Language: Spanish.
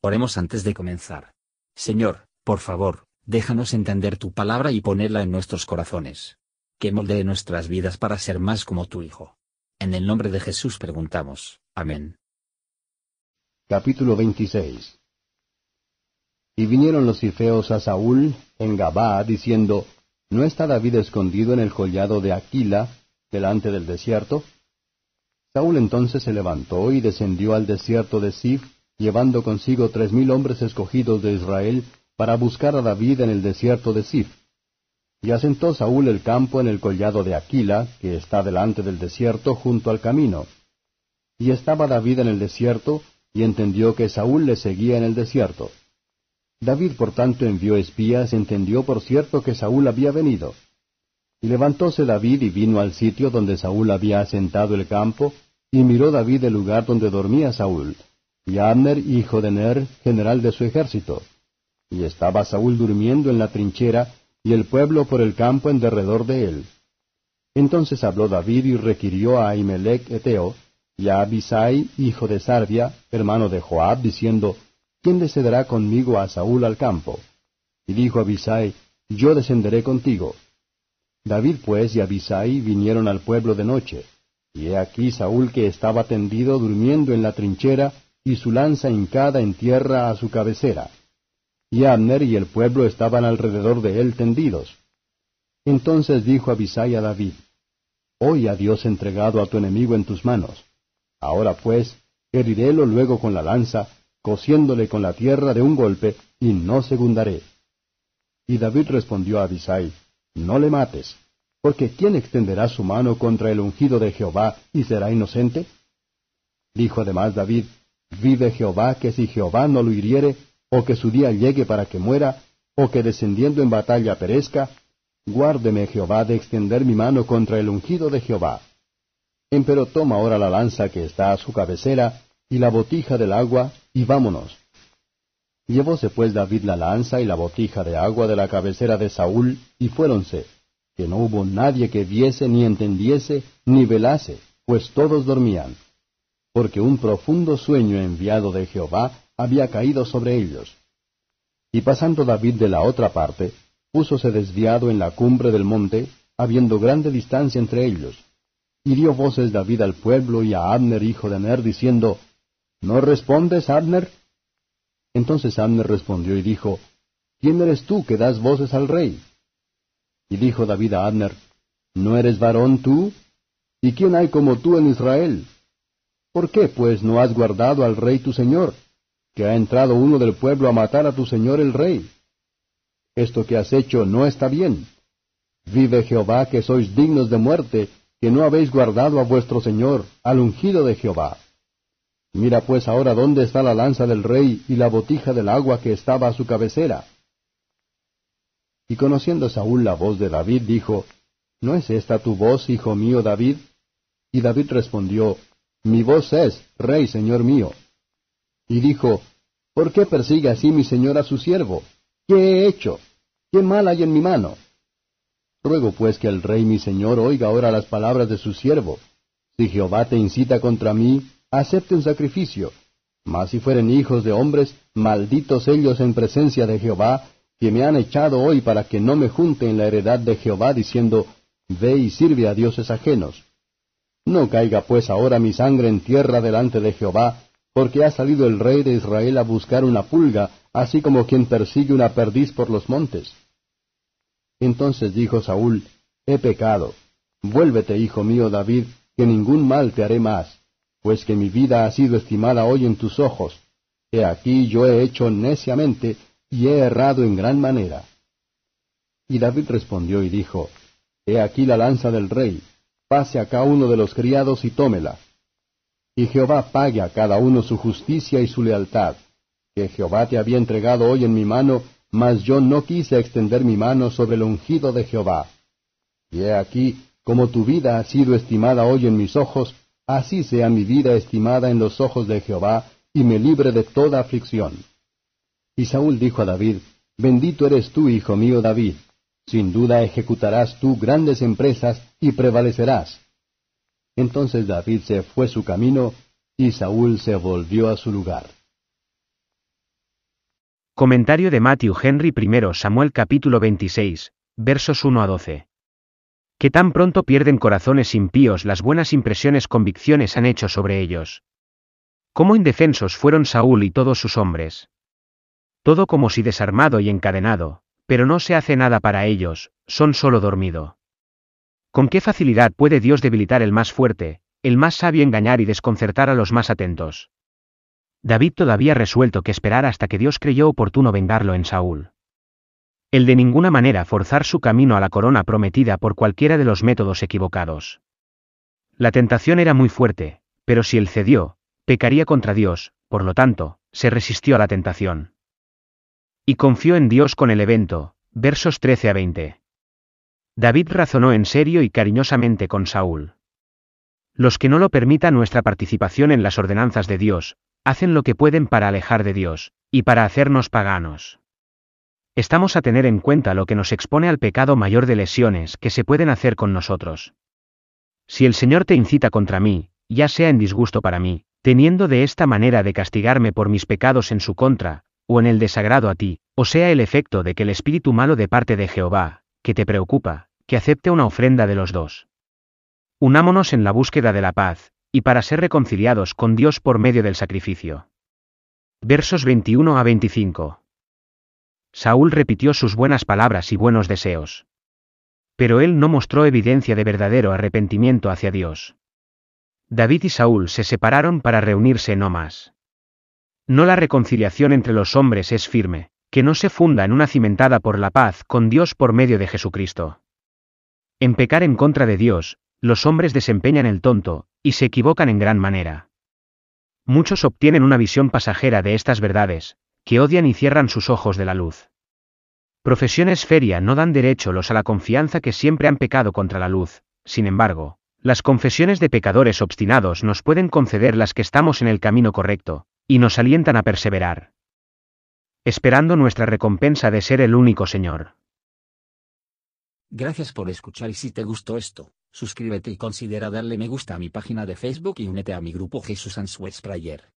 Oremos antes de comenzar. Señor, por favor, déjanos entender tu palabra y ponerla en nuestros corazones. Que moldee nuestras vidas para ser más como tu Hijo. En el nombre de Jesús preguntamos. Amén. Capítulo 26 Y vinieron los cifeos a Saúl en Gabaa, diciendo, ¿No está David escondido en el collado de Aquila, delante del desierto? Saúl entonces se levantó y descendió al desierto de Sif, llevando consigo tres mil hombres escogidos de Israel, para buscar a David en el desierto de Sif. Y asentó Saúl el campo en el collado de Aquila, que está delante del desierto, junto al camino. Y estaba David en el desierto, y entendió que Saúl le seguía en el desierto. David por tanto envió espías, entendió por cierto que Saúl había venido. Y levantóse David y vino al sitio donde Saúl había asentado el campo, y miró David el lugar donde dormía Saúl, y Abner, hijo de Ner, general de su ejército. Y estaba Saúl durmiendo en la trinchera, y el pueblo por el campo en derredor de él. Entonces habló David y requirió a Ahimelech Eteo, y a Abisai, hijo de Sarvia, hermano de Joab, diciendo, ¿Quién descenderá conmigo a Saúl al campo? Y dijo Abisai, Yo descenderé contigo. David pues y Abisai vinieron al pueblo de noche. Y he aquí Saúl que estaba tendido durmiendo en la trinchera, y su lanza hincada en tierra a su cabecera. Y Abner y el pueblo estaban alrededor de él tendidos. Entonces dijo Abisai a David, Hoy ha Dios entregado a tu enemigo en tus manos. Ahora pues, herirélo luego con la lanza, cosiéndole con la tierra de un golpe, y no segundaré. Y David respondió a Abisai, No le mates, porque ¿quién extenderá su mano contra el ungido de Jehová y será inocente? Dijo además David, Vive Jehová que si Jehová no lo hiriere, o que su día llegue para que muera, o que descendiendo en batalla perezca, guárdeme Jehová de extender mi mano contra el ungido de Jehová. Empero toma ahora la lanza que está a su cabecera, y la botija del agua, y vámonos. Llevóse pues David la lanza y la botija de agua de la cabecera de Saúl, y fuéronse, que no hubo nadie que viese, ni entendiese, ni velase, pues todos dormían porque un profundo sueño enviado de Jehová había caído sobre ellos. Y pasando David de la otra parte, púsose desviado en la cumbre del monte, habiendo grande distancia entre ellos. Y dio voces David al pueblo y a Abner hijo de Ner, diciendo, ¿No respondes, Abner? Entonces Abner respondió y dijo, ¿Quién eres tú que das voces al rey? Y dijo David a Abner, ¿No eres varón tú? ¿Y quién hay como tú en Israel? ¿Por qué, pues, no has guardado al rey tu señor? Que ha entrado uno del pueblo a matar a tu señor el rey. Esto que has hecho no está bien. Vive Jehová que sois dignos de muerte, que no habéis guardado a vuestro señor, al ungido de Jehová. Mira pues ahora dónde está la lanza del rey y la botija del agua que estaba a su cabecera. Y conociendo Saúl la voz de David, dijo, ¿No es esta tu voz, hijo mío David? Y David respondió, mi voz es, Rey, Señor mío. Y dijo, ¿Por qué persigue así mi señor a su siervo? ¿Qué he hecho? ¿Qué mal hay en mi mano? Ruego pues que el rey mi señor oiga ahora las palabras de su siervo. Si Jehová te incita contra mí, acepte un sacrificio. Mas si fueren hijos de hombres, malditos ellos en presencia de Jehová, que me han echado hoy para que no me junte en la heredad de Jehová, diciendo, Ve y sirve a dioses ajenos. No caiga pues ahora mi sangre en tierra delante de Jehová, porque ha salido el rey de Israel a buscar una pulga, así como quien persigue una perdiz por los montes. Entonces dijo Saúl, He pecado. Vuélvete, hijo mío David, que ningún mal te haré más, pues que mi vida ha sido estimada hoy en tus ojos. He aquí yo he hecho neciamente, y he errado en gran manera. Y David respondió y dijo, He aquí la lanza del rey, pase acá uno de los criados y tómela. Y Jehová pague a cada uno su justicia y su lealtad, que Jehová te había entregado hoy en mi mano, mas yo no quise extender mi mano sobre el ungido de Jehová. Y he aquí, como tu vida ha sido estimada hoy en mis ojos, así sea mi vida estimada en los ojos de Jehová, y me libre de toda aflicción. Y Saúl dijo a David, Bendito eres tú, hijo mío David, sin duda ejecutarás tú grandes empresas y prevalecerás. Entonces David se fue su camino y Saúl se volvió a su lugar. Comentario de Matthew Henry I Samuel capítulo 26, versos 1 a 12. Que tan pronto pierden corazones impíos las buenas impresiones convicciones han hecho sobre ellos. Cómo indefensos fueron Saúl y todos sus hombres. Todo como si desarmado y encadenado, pero no se hace nada para ellos, son solo dormido. ¿Con qué facilidad puede Dios debilitar el más fuerte, el más sabio engañar y desconcertar a los más atentos? David todavía resuelto que esperar hasta que Dios creyó oportuno vengarlo en Saúl. El de ninguna manera forzar su camino a la corona prometida por cualquiera de los métodos equivocados. La tentación era muy fuerte, pero si él cedió, pecaría contra Dios, por lo tanto, se resistió a la tentación. Y confió en Dios con el evento, versos 13 a 20. David razonó en serio y cariñosamente con Saúl. Los que no lo permitan nuestra participación en las ordenanzas de Dios, hacen lo que pueden para alejar de Dios, y para hacernos paganos. Estamos a tener en cuenta lo que nos expone al pecado mayor de lesiones que se pueden hacer con nosotros. Si el Señor te incita contra mí, ya sea en disgusto para mí, teniendo de esta manera de castigarme por mis pecados en su contra, o en el desagrado a ti, o sea el efecto de que el espíritu malo de parte de Jehová, que te preocupa, que acepte una ofrenda de los dos. Unámonos en la búsqueda de la paz, y para ser reconciliados con Dios por medio del sacrificio. Versos 21 a 25. Saúl repitió sus buenas palabras y buenos deseos. Pero él no mostró evidencia de verdadero arrepentimiento hacia Dios. David y Saúl se separaron para reunirse no más. No la reconciliación entre los hombres es firme, que no se funda en una cimentada por la paz con Dios por medio de Jesucristo. En pecar en contra de Dios, los hombres desempeñan el tonto, y se equivocan en gran manera. Muchos obtienen una visión pasajera de estas verdades, que odian y cierran sus ojos de la luz. Profesiones feria no dan derecho los a la confianza que siempre han pecado contra la luz, sin embargo, las confesiones de pecadores obstinados nos pueden conceder las que estamos en el camino correcto, y nos alientan a perseverar. Esperando nuestra recompensa de ser el único Señor. Gracias por escuchar y si te gustó esto, suscríbete y considera darle me gusta a mi página de Facebook y únete a mi grupo Jesús Answers Prayer.